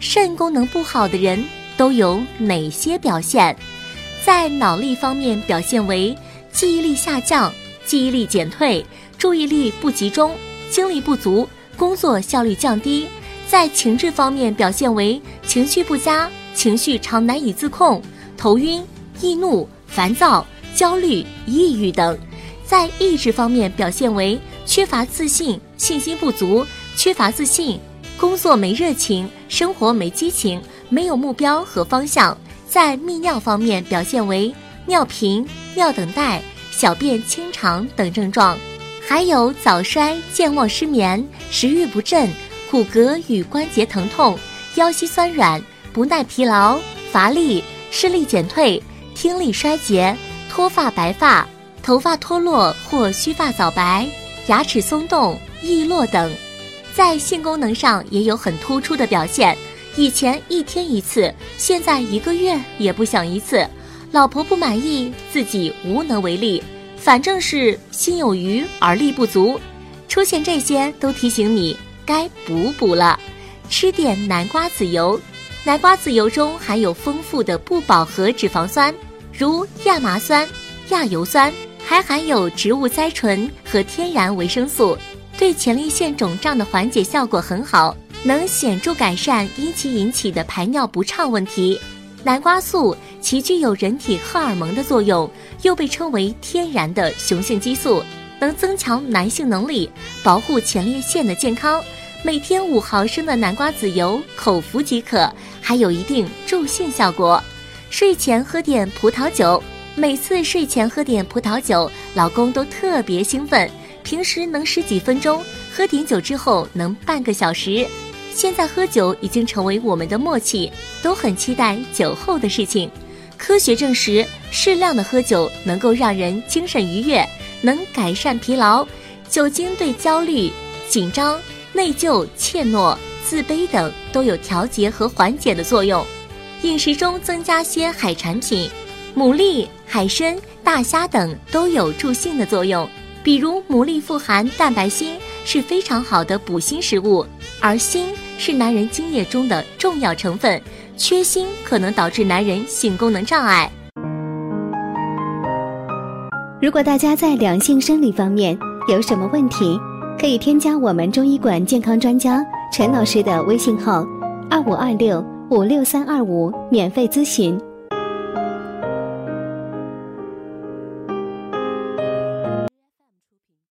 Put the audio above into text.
肾功能不好的人都有哪些表现？在脑力方面表现为记忆力下降、记忆力减退、注意力不集中、精力不足、工作效率降低；在情志方面表现为情绪不佳、情绪常难以自控、头晕、易怒、烦躁、焦虑、抑郁等；在意志方面表现为缺乏自信、信心不足。缺乏自信，工作没热情，生活没激情，没有目标和方向。在泌尿方面表现为尿频、尿等待、小便清长等症状，还有早衰、健忘、失眠、食欲不振、骨骼与关节疼痛、腰膝酸软、不耐疲劳、乏力、视力减退、听力衰竭、脱发、白发、头发脱落或须发早白、牙齿松动、易落等。在性功能上也有很突出的表现，以前一天一次，现在一个月也不想一次。老婆不满意，自己无能为力，反正是心有余而力不足。出现这些都提醒你该补补了，吃点南瓜籽油。南瓜籽油中含有丰富的不饱和脂肪酸，如亚麻酸、亚油酸，还含有植物甾醇和天然维生素。对前列腺肿胀的缓解效果很好，能显著改善因其引起的排尿不畅问题。南瓜素其具有人体荷尔蒙的作用，又被称为天然的雄性激素，能增强男性能力，保护前列腺的健康。每天五毫升的南瓜籽油口服即可，还有一定助兴效果。睡前喝点葡萄酒，每次睡前喝点葡萄酒，老公都特别兴奋。平时能十几分钟，喝点酒之后能半个小时。现在喝酒已经成为我们的默契，都很期待酒后的事情。科学证实，适量的喝酒能够让人精神愉悦，能改善疲劳。酒精对焦虑、紧张、内疚、怯懦、自卑等都有调节和缓解的作用。饮食中增加些海产品，牡蛎、海参、大虾等都有助兴的作用。比如牡蛎富含蛋白锌，是非常好的补锌食物，而锌是男人精液中的重要成分，缺锌可能导致男人性功能障碍。如果大家在两性生理方面有什么问题，可以添加我们中医馆健康专家陈老师的微信号：二五二六五六三二五，免费咨询。